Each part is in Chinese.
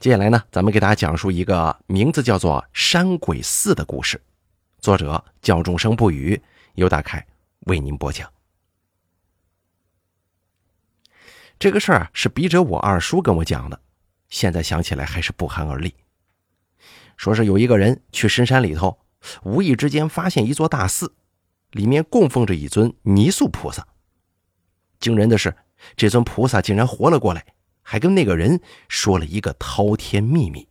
接下来呢，咱们给大家讲述一个名字叫做《山鬼寺》的故事，作者叫众生不语，由大凯为您播讲。这个事儿是笔者我二叔跟我讲的，现在想起来还是不寒而栗。说是有一个人去深山里头，无意之间发现一座大寺，里面供奉着一尊泥塑菩萨。惊人的是，这尊菩萨竟然活了过来。还跟那个人说了一个滔天秘密。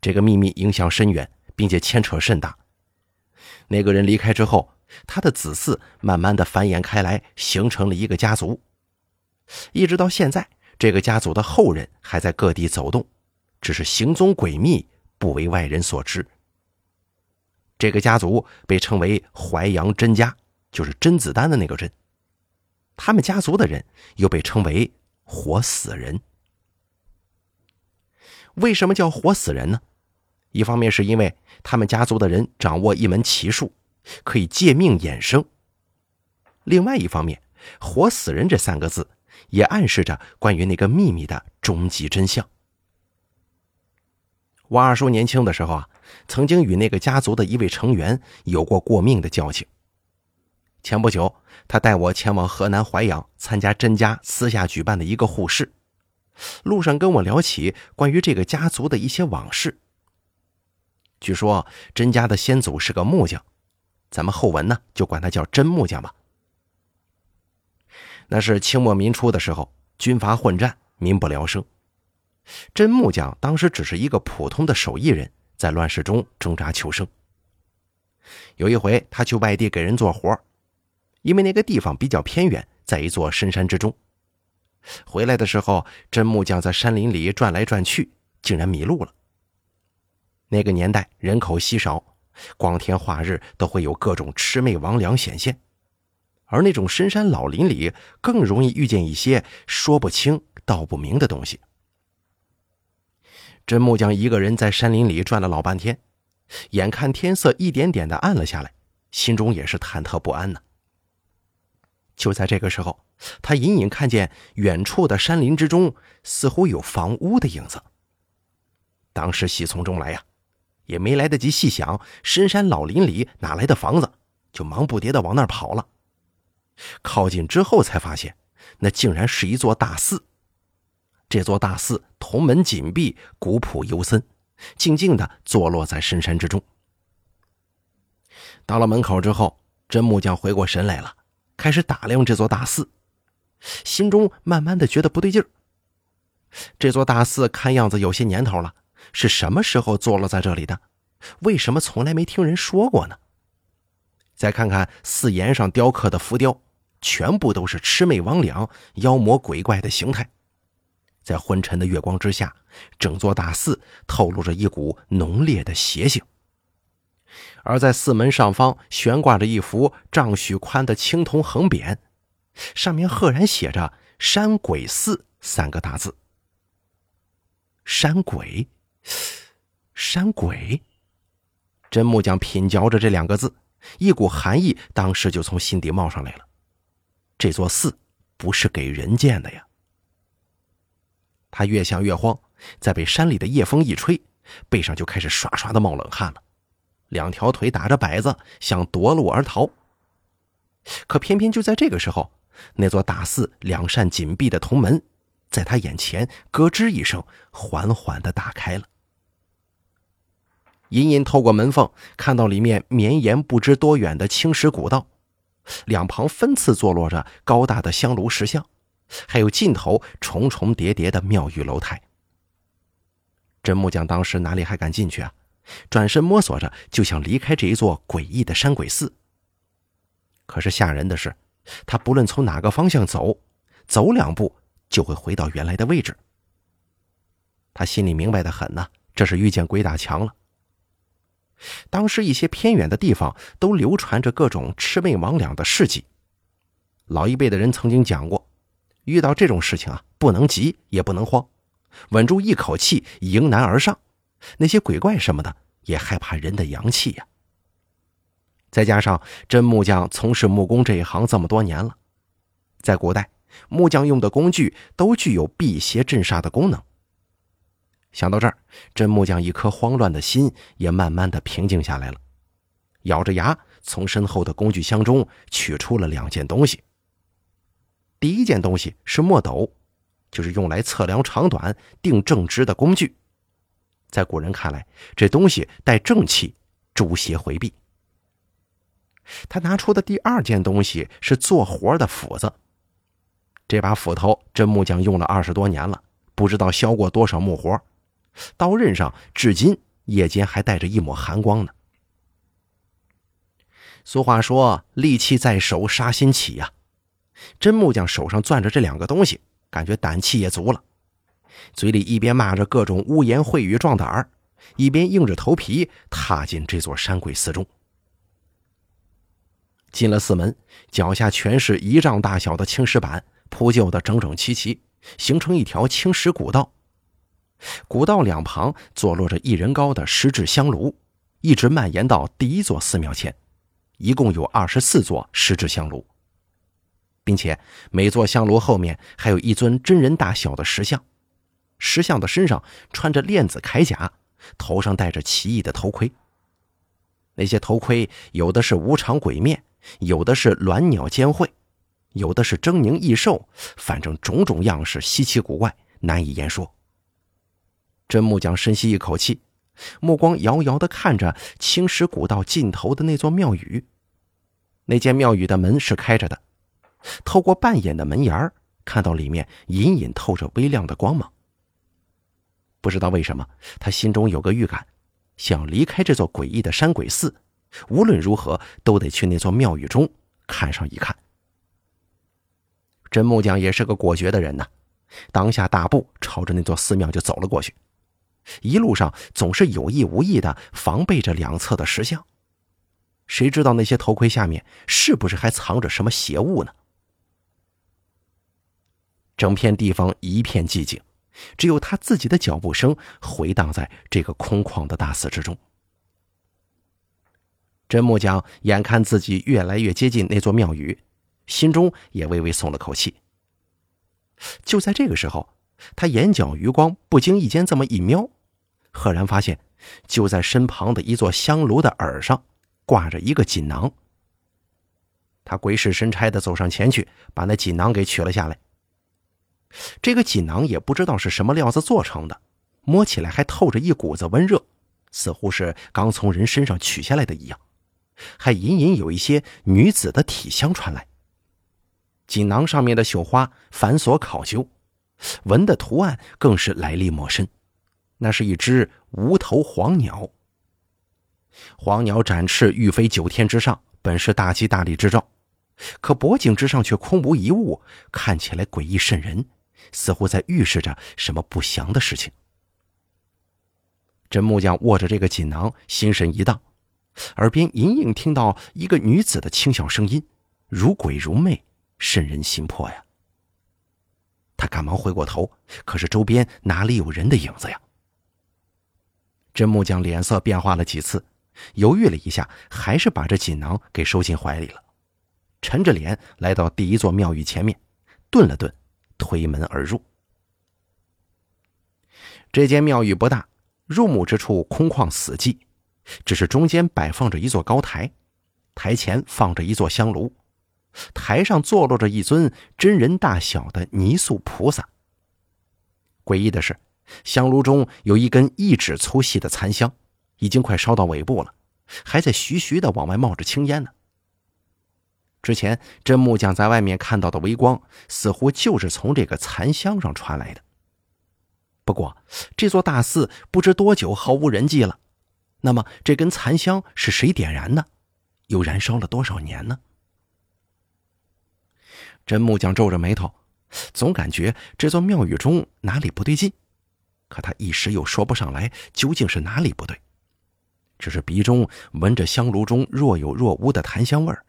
这个秘密影响深远，并且牵扯甚大。那个人离开之后，他的子嗣慢慢的繁衍开来，形成了一个家族。一直到现在，这个家族的后人还在各地走动，只是行踪诡秘，不为外人所知。这个家族被称为淮阳甄家，就是甄子丹的那个甄。他们家族的人又被称为。活死人，为什么叫活死人呢？一方面是因为他们家族的人掌握一门奇术，可以借命衍生；另外一方面，“活死人”这三个字也暗示着关于那个秘密的终极真相。我二叔年轻的时候啊，曾经与那个家族的一位成员有过过命的交情。前不久，他带我前往河南淮阳参加甄家私下举办的一个互市，路上跟我聊起关于这个家族的一些往事。据说甄家的先祖是个木匠，咱们后文呢就管他叫甄木匠吧。那是清末民初的时候，军阀混战，民不聊生。甄木匠当时只是一个普通的手艺人，在乱世中挣扎求生。有一回，他去外地给人做活因为那个地方比较偏远，在一座深山之中。回来的时候，真木匠在山林里转来转去，竟然迷路了。那个年代人口稀少，光天化日都会有各种魑魅魍魉显现，而那种深山老林里更容易遇见一些说不清道不明的东西。真木匠一个人在山林里转了老半天，眼看天色一点点的暗了下来，心中也是忐忑不安呢。就在这个时候，他隐隐看见远处的山林之中似乎有房屋的影子。当时喜从中来呀，也没来得及细想深山老林里哪来的房子，就忙不迭的往那儿跑了。靠近之后才发现，那竟然是一座大寺。这座大寺铜门紧闭，古朴幽森，静静的坐落在深山之中。到了门口之后，真木匠回过神来了。开始打量这座大寺，心中慢慢的觉得不对劲儿。这座大寺看样子有些年头了，是什么时候坐落在这里的？为什么从来没听人说过呢？再看看寺檐上雕刻的浮雕，全部都是魑魅魍魉、妖魔鬼怪的形态，在昏沉的月光之下，整座大寺透露着一股浓烈的邪性。而在寺门上方悬挂着一幅丈许宽的青铜横匾，上面赫然写着“山鬼寺”三个大字。山鬼，山鬼。真木匠品嚼着这两个字，一股寒意当时就从心底冒上来了。这座寺不是给人建的呀！他越想越慌，再被山里的夜风一吹，背上就开始唰唰的冒冷汗了。两条腿打着摆子，想夺路而逃。可偏偏就在这个时候，那座大寺两扇紧闭的铜门，在他眼前咯吱一声，缓缓的打开了。隐隐透过门缝，看到里面绵延不知多远的青石古道，两旁分次坐落着高大的香炉石像，还有尽头重重叠叠的庙宇楼台。真木匠当时哪里还敢进去啊？转身摸索着，就想离开这一座诡异的山鬼寺。可是吓人的是，他不论从哪个方向走，走两步就会回到原来的位置。他心里明白的很呢，这是遇见鬼打墙了。当时一些偏远的地方都流传着各种魑魅魍魉的事迹，老一辈的人曾经讲过，遇到这种事情啊，不能急也不能慌，稳住一口气，迎难而上。那些鬼怪什么的也害怕人的阳气呀。再加上真木匠从事木工这一行这么多年了，在古代，木匠用的工具都具有辟邪镇煞的功能。想到这儿，真木匠一颗慌乱的心也慢慢的平静下来了，咬着牙从身后的工具箱中取出了两件东西。第一件东西是墨斗，就是用来测量长短、定正直的工具。在古人看来，这东西带正气，诛邪回避。他拿出的第二件东西是做活的斧子。这把斧头，真木匠用了二十多年了，不知道削过多少木活。刀刃上至今夜间还带着一抹寒光呢。俗话说：“利器在手，杀心起呀。”真木匠手上攥着这两个东西，感觉胆气也足了，嘴里一边骂着各种污言秽语壮胆儿，一边硬着头皮踏进这座山鬼寺中。进了寺门，脚下全是一丈大小的青石板，铺就的整整齐齐，形成一条青石古道。古道两旁坐落着一人高的石制香炉，一直蔓延到第一座寺庙前，一共有二十四座石制香炉，并且每座香炉后面还有一尊真人大小的石像，石像的身上穿着链子铠甲，头上戴着奇异的头盔。那些头盔有的是无常鬼面，有的是鸾鸟兼喙，有的是狰狞异兽，反正种种样式稀奇古怪，难以言说。真木匠深吸一口气，目光遥遥的看着青石古道尽头的那座庙宇。那间庙宇的门是开着的，透过半掩的门檐看到里面隐隐透着微亮的光芒。不知道为什么，他心中有个预感，想离开这座诡异的山鬼寺，无论如何都得去那座庙宇中看上一看。真木匠也是个果决的人呐，当下大步朝着那座寺庙就走了过去。一路上总是有意无意的防备着两侧的石像，谁知道那些头盔下面是不是还藏着什么邪物呢？整片地方一片寂静，只有他自己的脚步声回荡在这个空旷的大寺之中。真木匠眼看自己越来越接近那座庙宇，心中也微微松了口气。就在这个时候。他眼角余光不经意间这么一瞄，赫然发现，就在身旁的一座香炉的耳上挂着一个锦囊。他鬼使神差的走上前去，把那锦囊给取了下来。这个锦囊也不知道是什么料子做成的，摸起来还透着一股子温热，似乎是刚从人身上取下来的一样，还隐隐有一些女子的体香传来。锦囊上面的绣花繁琐考究。纹的图案更是来历颇深，那是一只无头黄鸟。黄鸟展翅欲飞九天之上，本是大吉大利之兆，可脖颈之上却空无一物，看起来诡异渗人，似乎在预示着什么不祥的事情。真木匠握着这个锦囊，心神一荡，耳边隐隐听到一个女子的轻笑声音，如鬼如魅，渗人心魄呀。他赶忙回过头，可是周边哪里有人的影子呀？真木匠脸色变化了几次，犹豫了一下，还是把这锦囊给收进怀里了，沉着脸来到第一座庙宇前面，顿了顿，推门而入。这间庙宇不大，入目之处空旷死寂，只是中间摆放着一座高台，台前放着一座香炉。台上坐落着一尊真人大小的泥塑菩萨。诡异的是，香炉中有一根一指粗细的残香，已经快烧到尾部了，还在徐徐的往外冒着青烟呢。之前真木匠在外面看到的微光，似乎就是从这个残香上传来的。不过，这座大寺不知多久毫无人迹了，那么这根残香是谁点燃的？又燃烧了多少年呢？真木匠皱着眉头，总感觉这座庙宇中哪里不对劲，可他一时又说不上来究竟是哪里不对。只是鼻中闻着香炉中若有若无的檀香味儿，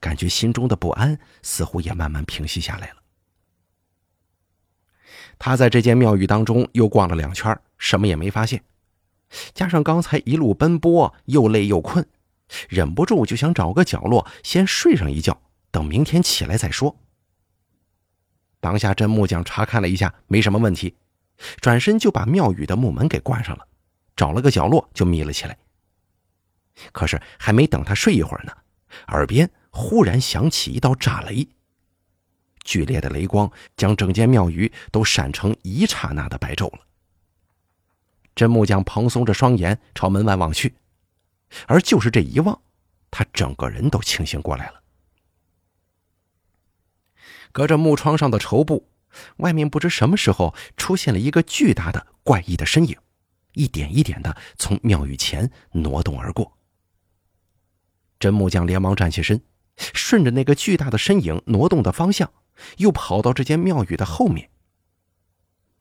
感觉心中的不安似乎也慢慢平息下来了。他在这间庙宇当中又逛了两圈，什么也没发现，加上刚才一路奔波，又累又困，忍不住就想找个角落先睡上一觉，等明天起来再说。当下，真木匠查看了一下，没什么问题，转身就把庙宇的木门给关上了，找了个角落就眯了起来。可是还没等他睡一会儿呢，耳边忽然响起一道炸雷，剧烈的雷光将整间庙宇都闪成一刹那的白昼了。真木匠蓬松着双眼朝门外望去，而就是这一望，他整个人都清醒过来了。隔着木窗上的绸布，外面不知什么时候出现了一个巨大的怪异的身影，一点一点的从庙宇前挪动而过。真木匠连忙站起身，顺着那个巨大的身影挪动的方向，又跑到这间庙宇的后面。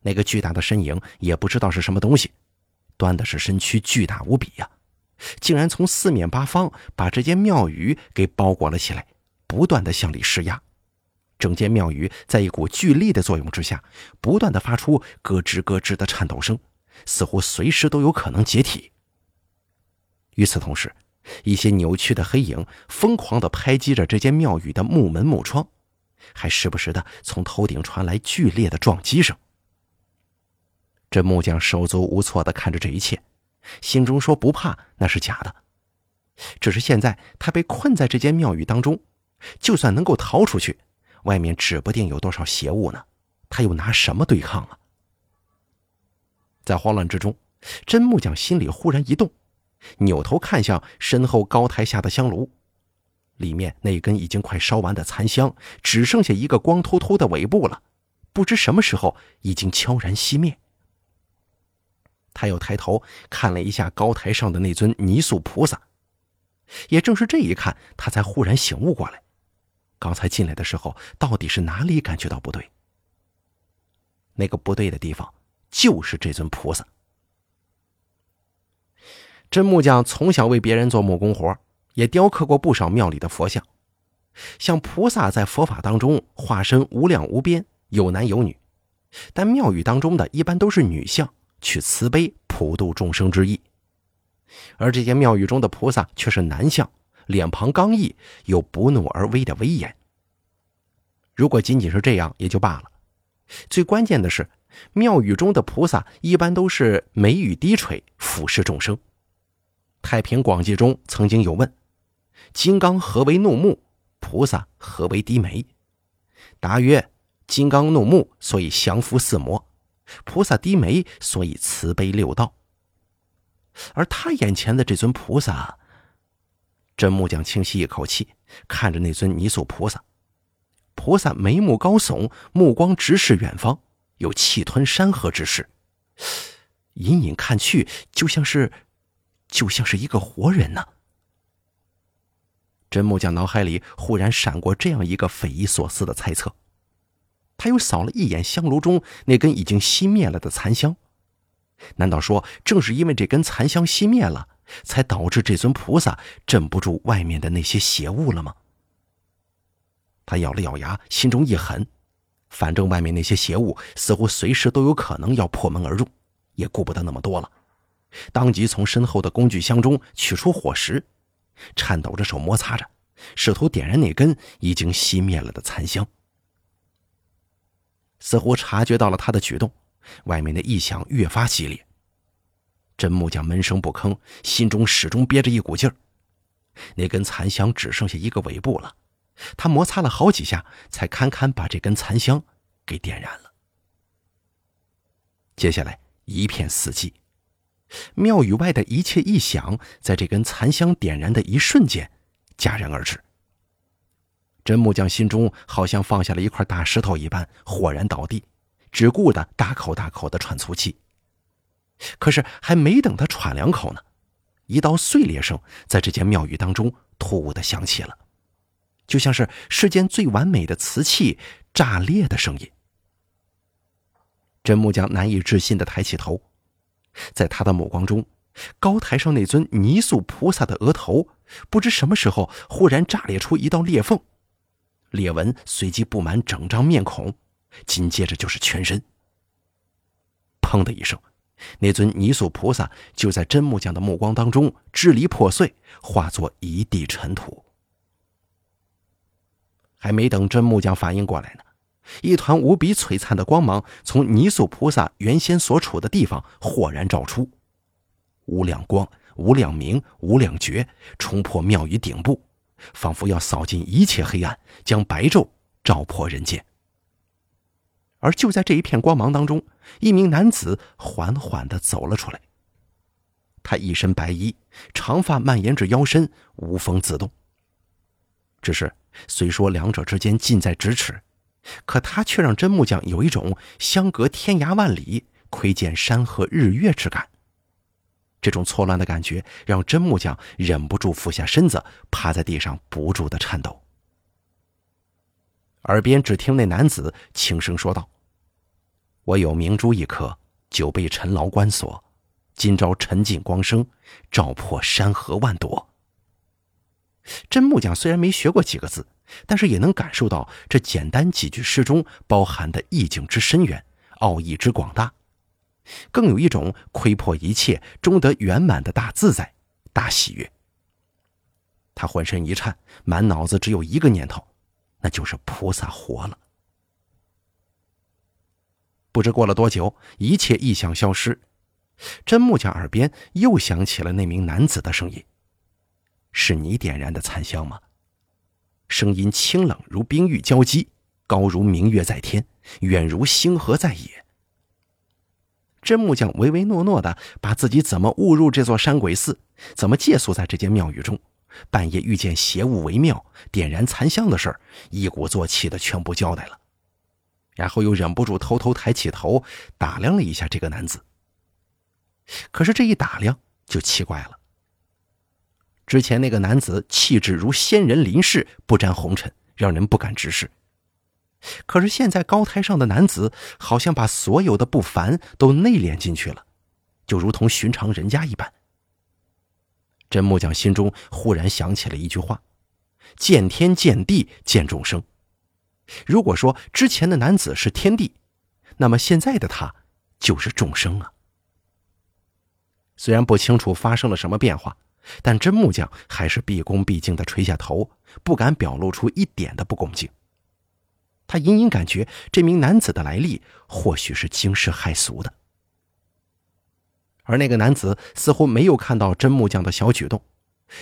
那个巨大的身影也不知道是什么东西，端的是身躯巨大无比呀，竟然从四面八方把这间庙宇给包裹了起来，不断的向里施压。整间庙宇在一股巨力的作用之下，不断的发出咯吱咯吱的颤抖声，似乎随时都有可能解体。与此同时，一些扭曲的黑影疯狂的拍击着这间庙宇的木门木窗，还时不时的从头顶传来剧烈的撞击声。这木匠手足无措的看着这一切，心中说：“不怕那是假的，只是现在他被困在这间庙宇当中，就算能够逃出去，外面指不定有多少邪物呢，他又拿什么对抗啊？”在慌乱之中，真木匠心里忽然一动。扭头看向身后高台下的香炉，里面那根已经快烧完的残香，只剩下一个光秃秃的尾部了，不知什么时候已经悄然熄灭。他又抬头看了一下高台上的那尊泥塑菩萨，也正是这一看，他才忽然醒悟过来，刚才进来的时候到底是哪里感觉到不对？那个不对的地方就是这尊菩萨。真木匠从小为别人做木工活，也雕刻过不少庙里的佛像。像菩萨在佛法当中化身无量无边，有男有女，但庙宇当中的一般都是女像，取慈悲普度众生之意。而这间庙宇中的菩萨却是男像，脸庞刚毅，有不怒而威的威严。如果仅仅是这样也就罢了，最关键的是，庙宇中的菩萨一般都是眉宇低垂，俯视众生。《太平广记》中曾经有问：“金刚何为怒目？菩萨何为低眉？”答曰：“金刚怒目，所以降伏四魔；菩萨低眉，所以慈悲六道。”而他眼前的这尊菩萨，真木匠轻吸一口气，看着那尊泥塑菩萨。菩萨眉目高耸，目光直视远方，有气吞山河之势。隐隐看去，就像是……就像是一个活人呢。真木匠脑海里忽然闪过这样一个匪夷所思的猜测，他又扫了一眼香炉中那根已经熄灭了的残香，难道说正是因为这根残香熄灭了，才导致这尊菩萨镇不住外面的那些邪物了吗？他咬了咬牙，心中一狠，反正外面那些邪物似乎随时都有可能要破门而入，也顾不得那么多了。当即从身后的工具箱中取出火石，颤抖着手摩擦着，试图点燃那根已经熄灭了的残香。似乎察觉到了他的举动，外面的异响越发激烈。真木匠闷声不吭，心中始终憋着一股劲儿。那根残香只剩下一个尾部了，他摩擦了好几下，才堪堪把这根残香给点燃了。接下来一片死寂。庙宇外的一切异响，在这根残香点燃的一瞬间戛然而止。真木匠心中好像放下了一块大石头一般，豁然倒地，只顾的大口大口的喘粗气。可是还没等他喘两口呢，一道碎裂声在这间庙宇当中突兀的响起了，就像是世间最完美的瓷器炸裂的声音。真木匠难以置信的抬起头。在他的目光中，高台上那尊泥塑菩萨的额头，不知什么时候忽然炸裂出一道裂缝，裂纹随即布满整张面孔，紧接着就是全身。砰的一声，那尊泥塑菩萨就在真木匠的目光当中支离破碎，化作一地尘土。还没等真木匠反应过来呢，一团无比璀璨的光芒从泥塑菩萨原先所处的地方豁然照出，无量光、无量明、无量觉，冲破庙宇顶部，仿佛要扫尽一切黑暗，将白昼照破人间。而就在这一片光芒当中，一名男子缓缓的走了出来。他一身白衣，长发蔓延至腰身，无风自动。只是虽说两者之间近在咫尺。可他却让真木匠有一种相隔天涯万里、窥见山河日月之感。这种错乱的感觉让真木匠忍不住俯下身子，趴在地上不住的颤抖。耳边只听那男子轻声说道：“我有明珠一颗，久被尘劳关锁，今朝沉尽光生，照破山河万朵。”真木匠虽然没学过几个字。但是也能感受到这简单几句诗中包含的意境之深远、奥义之广大，更有一种窥破一切、终得圆满的大自在、大喜悦。他浑身一颤，满脑子只有一个念头，那就是菩萨活了。不知过了多久，一切异象消失，真木匠耳边又响起了那名男子的声音：“是你点燃的残香吗？”声音清冷如冰玉交击，高如明月在天，远如星河在野。真木匠唯唯诺诺的把自己怎么误入这座山鬼寺，怎么借宿在这间庙宇中，半夜遇见邪物为庙，点燃残香的事儿，一鼓作气的全部交代了。然后又忍不住偷偷抬起头打量了一下这个男子。可是这一打量就奇怪了。之前那个男子气质如仙人临世，不沾红尘，让人不敢直视。可是现在高台上的男子，好像把所有的不凡都内敛进去了，就如同寻常人家一般。真木匠心中忽然想起了一句话：“见天见地见众生。”如果说之前的男子是天地，那么现在的他就是众生啊。虽然不清楚发生了什么变化。但真木匠还是毕恭毕敬的垂下头，不敢表露出一点的不恭敬。他隐隐感觉这名男子的来历或许是惊世骇俗的，而那个男子似乎没有看到真木匠的小举动，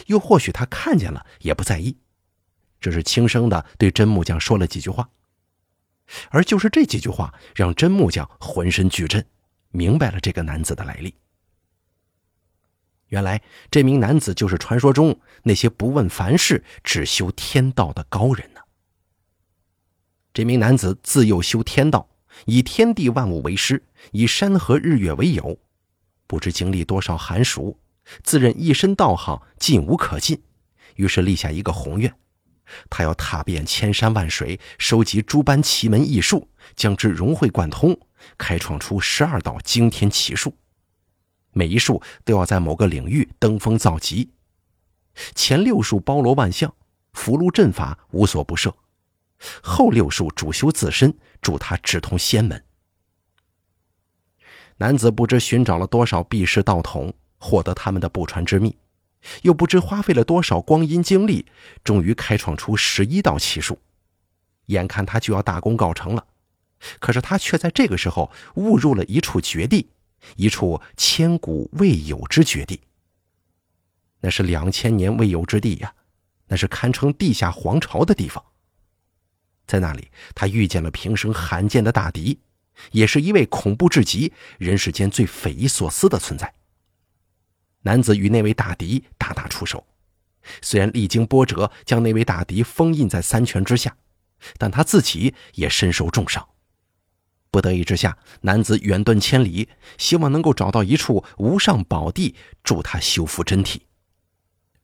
又或许他看见了也不在意，只是轻声的对真木匠说了几句话。而就是这几句话，让真木匠浑身巨震，明白了这个男子的来历。原来这名男子就是传说中那些不问凡事、只修天道的高人呢。这名男子自幼修天道，以天地万物为师，以山河日月为友，不知经历多少寒暑，自认一身道行尽无可尽，于是立下一个宏愿：他要踏遍千山万水，收集诸般奇门异术，将之融会贯通，开创出十二道惊天奇术。每一术都要在某个领域登峰造极，前六术包罗万象，符箓阵法无所不涉，后六术主修自身，助他直通仙门。男子不知寻找了多少避世道统，获得他们的不传之秘，又不知花费了多少光阴精力，终于开创出十一道奇术。眼看他就要大功告成了，可是他却在这个时候误入了一处绝地。一处千古未有之绝地，那是两千年未有之地呀，那是堪称地下皇朝的地方。在那里，他遇见了平生罕见的大敌，也是一位恐怖至极、人世间最匪夷所思的存在。男子与那位大敌大打出手，虽然历经波折，将那位大敌封印在三拳之下，但他自己也身受重伤。不得已之下，男子远遁千里，希望能够找到一处无上宝地，助他修复真体。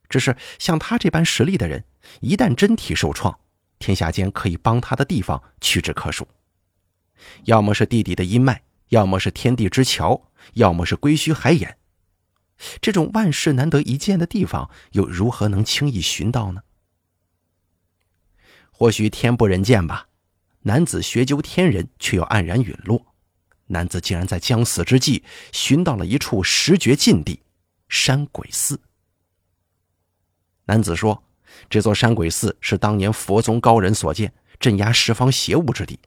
只是像他这般实力的人，一旦真体受创，天下间可以帮他的地方屈指可数。要么是地底的阴脉，要么是天地之桥，要么是归墟海眼。这种万世难得一见的地方，又如何能轻易寻到呢？或许天不人见吧。男子学究天人，却又黯然陨落。男子竟然在将死之际，寻到了一处十绝禁地——山鬼寺。男子说：“这座山鬼寺是当年佛宗高人所建，镇压十方邪物之地，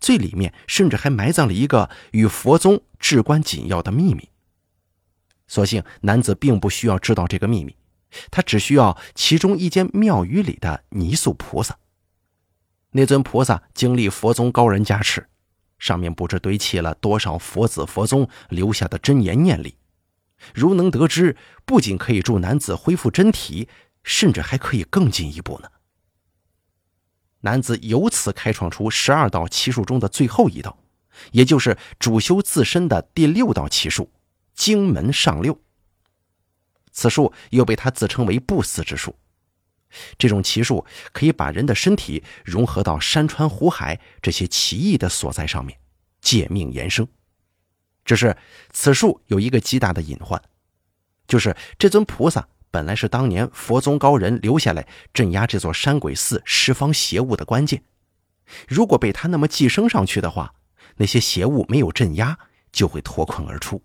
最里面甚至还埋葬了一个与佛宗至关紧要的秘密。所幸男子并不需要知道这个秘密，他只需要其中一间庙宇里的泥塑菩萨。那尊菩萨经历佛宗高人加持，上面不知堆砌了多少佛子佛宗留下的真言念力。如能得知，不仅可以助男子恢复真体，甚至还可以更进一步呢。男子由此开创出十二道奇术中的最后一道，也就是主修自身的第六道奇术——经门上六。此术又被他自称为不死之术。这种奇术可以把人的身体融合到山川湖海这些奇异的所在上面，借命延生。只是此术有一个极大的隐患，就是这尊菩萨本来是当年佛宗高人留下来镇压这座山鬼寺十方邪物的关键，如果被他那么寄生上去的话，那些邪物没有镇压就会脱困而出，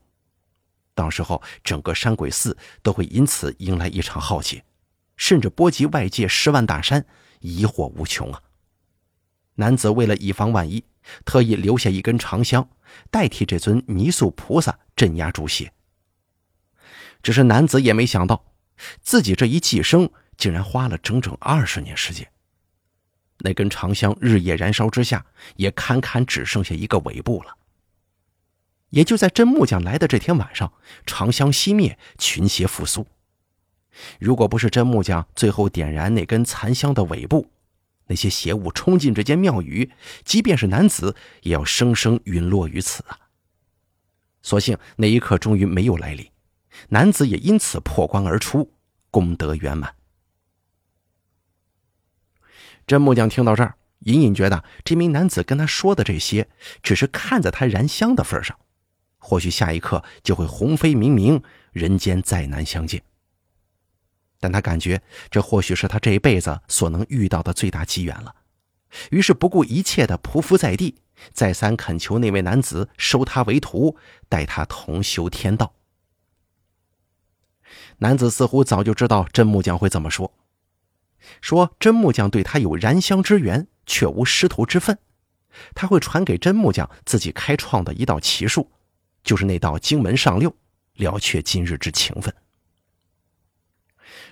到时候整个山鬼寺都会因此迎来一场浩劫，甚至波及外界十万大山，疑惑无穷啊！男子为了以防万一。特意留下一根长香，代替这尊泥塑菩萨镇压诸邪。只是男子也没想到，自己这一寄生竟然花了整整二十年时间。那根长香日夜燃烧之下，也堪堪只剩下一个尾部了。也就在真木匠来的这天晚上，长香熄灭，群邪复苏。如果不是真木匠最后点燃那根残香的尾部，那些邪物冲进这间庙宇，即便是男子，也要生生陨落于此啊！所幸那一刻终于没有来临，男子也因此破关而出，功德圆满。真木匠听到这儿，隐隐觉得这名男子跟他说的这些，只是看在他燃香的份上，或许下一刻就会鸿飞冥冥，人间再难相见。但他感觉这或许是他这一辈子所能遇到的最大机缘了，于是不顾一切的匍匐在地，再三恳求那位男子收他为徒，带他同修天道。男子似乎早就知道真木匠会这么说，说真木匠对他有燃香之缘，却无师徒之分，他会传给真木匠自己开创的一道奇术，就是那道经门上六，了却今日之情分。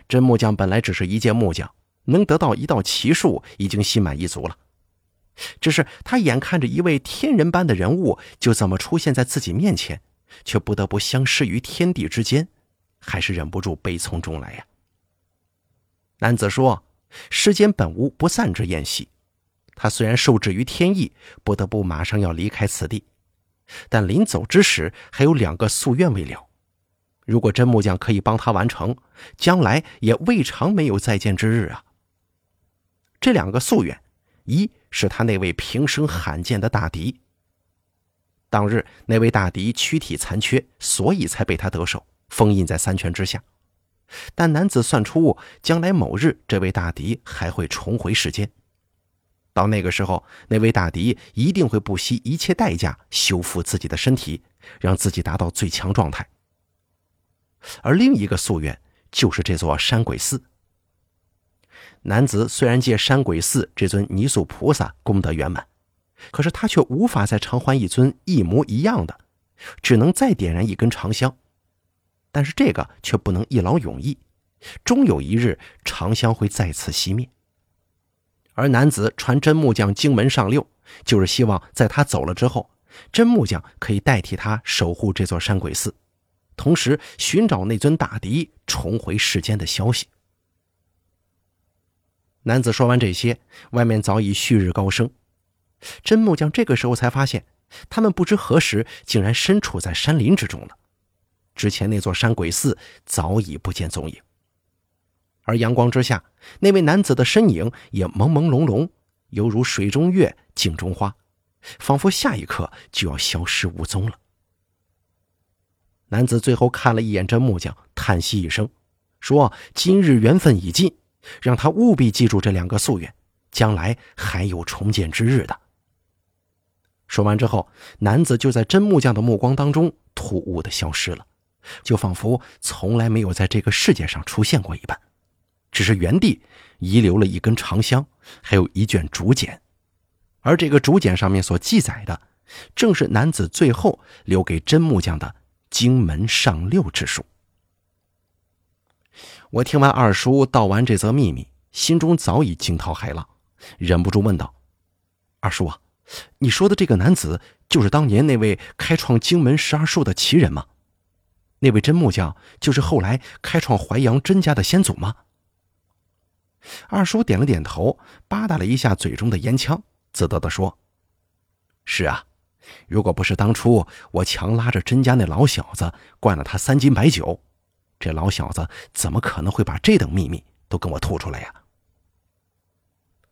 真木匠本来只是一介木匠，能得到一道奇术已经心满意足了。只是他眼看着一位天人般的人物就这么出现在自己面前，却不得不相失于天地之间，还是忍不住悲从中来呀。男子说：“世间本无不散之宴席，他虽然受制于天意，不得不马上要离开此地，但临走之时还有两个夙愿未了。”如果真木匠可以帮他完成，将来也未尝没有再见之日啊。这两个夙愿，一是他那位平生罕见的大敌。当日那位大敌躯体残缺，所以才被他得手，封印在三泉之下。但男子算出，将来某日这位大敌还会重回世间，到那个时候，那位大敌一定会不惜一切代价修复自己的身体，让自己达到最强状态。而另一个夙愿就是这座山鬼寺。男子虽然借山鬼寺这尊泥塑菩萨功德圆满，可是他却无法再偿还一尊一模一样的，只能再点燃一根长香。但是这个却不能一劳永逸，终有一日长香会再次熄灭。而男子传真木匠经门上六，就是希望在他走了之后，真木匠可以代替他守护这座山鬼寺。同时寻找那尊大敌重回世间的消息。男子说完这些，外面早已旭日高升。真木匠这个时候才发现，他们不知何时竟然身处在山林之中了。之前那座山鬼寺早已不见踪影，而阳光之下，那位男子的身影也朦朦胧胧，犹如水中月、镜中花，仿佛下一刻就要消失无踪了。男子最后看了一眼真木匠，叹息一声，说：“今日缘分已尽，让他务必记住这两个夙愿，将来还有重见之日的。”说完之后，男子就在真木匠的目光当中突兀的消失了，就仿佛从来没有在这个世界上出现过一般，只是原地遗留了一根长香，还有一卷竹简。而这个竹简上面所记载的，正是男子最后留给真木匠的荆门上六之术。我听完二叔道完这则秘密，心中早已惊涛骇浪，忍不住问道：“二叔啊，你说的这个男子，就是当年那位开创荆门十二术的奇人吗？那位真木匠，就是后来开创淮阳甄家的先祖吗？”二叔点了点头，吧嗒了一下嘴中的烟枪，自得地说：“是啊，如果不是当初我强拉着甄家那老小子灌了他三斤白酒，这老小子怎么可能会把这等秘密都跟我吐出来呀？”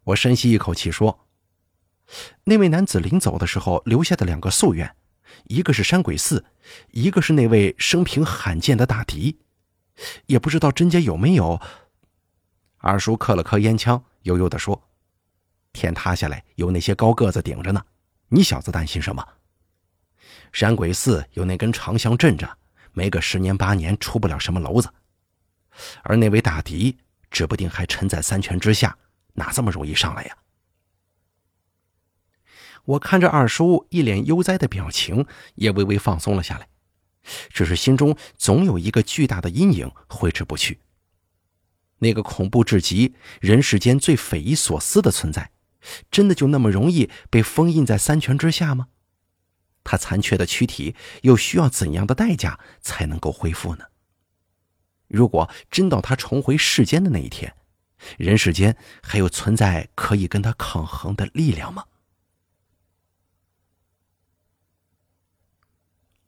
我深吸一口气说：“那位男子临走的时候留下的两个夙愿，一个是山鬼寺，一个是那位生平罕见的大敌，也不知道甄家有没有。”二叔磕了磕烟枪，悠悠地说：“天塌下来有那些高个子顶着呢，你小子担心什么？山鬼寺有那根长香镇着，没个十年八年出不了什么娄子。而那位大敌，指不定还沉在三泉之下，哪这么容易上来呀？”我看着二叔一脸悠哉的表情，也微微放松了下来，只是心中总有一个巨大的阴影挥之不去。那个恐怖至极、人世间最匪夷所思的存在，真的就那么容易被封印在三泉之下吗？他残缺的躯体又需要怎样的代价才能够恢复呢？如果真到他重回世间的那一天，人世间还有存在可以跟他抗衡的力量吗？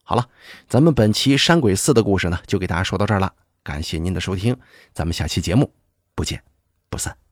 好了，咱们本期山鬼寺的故事呢，就给大家说到这儿了。感谢您的收听，咱们下期节目不见不散。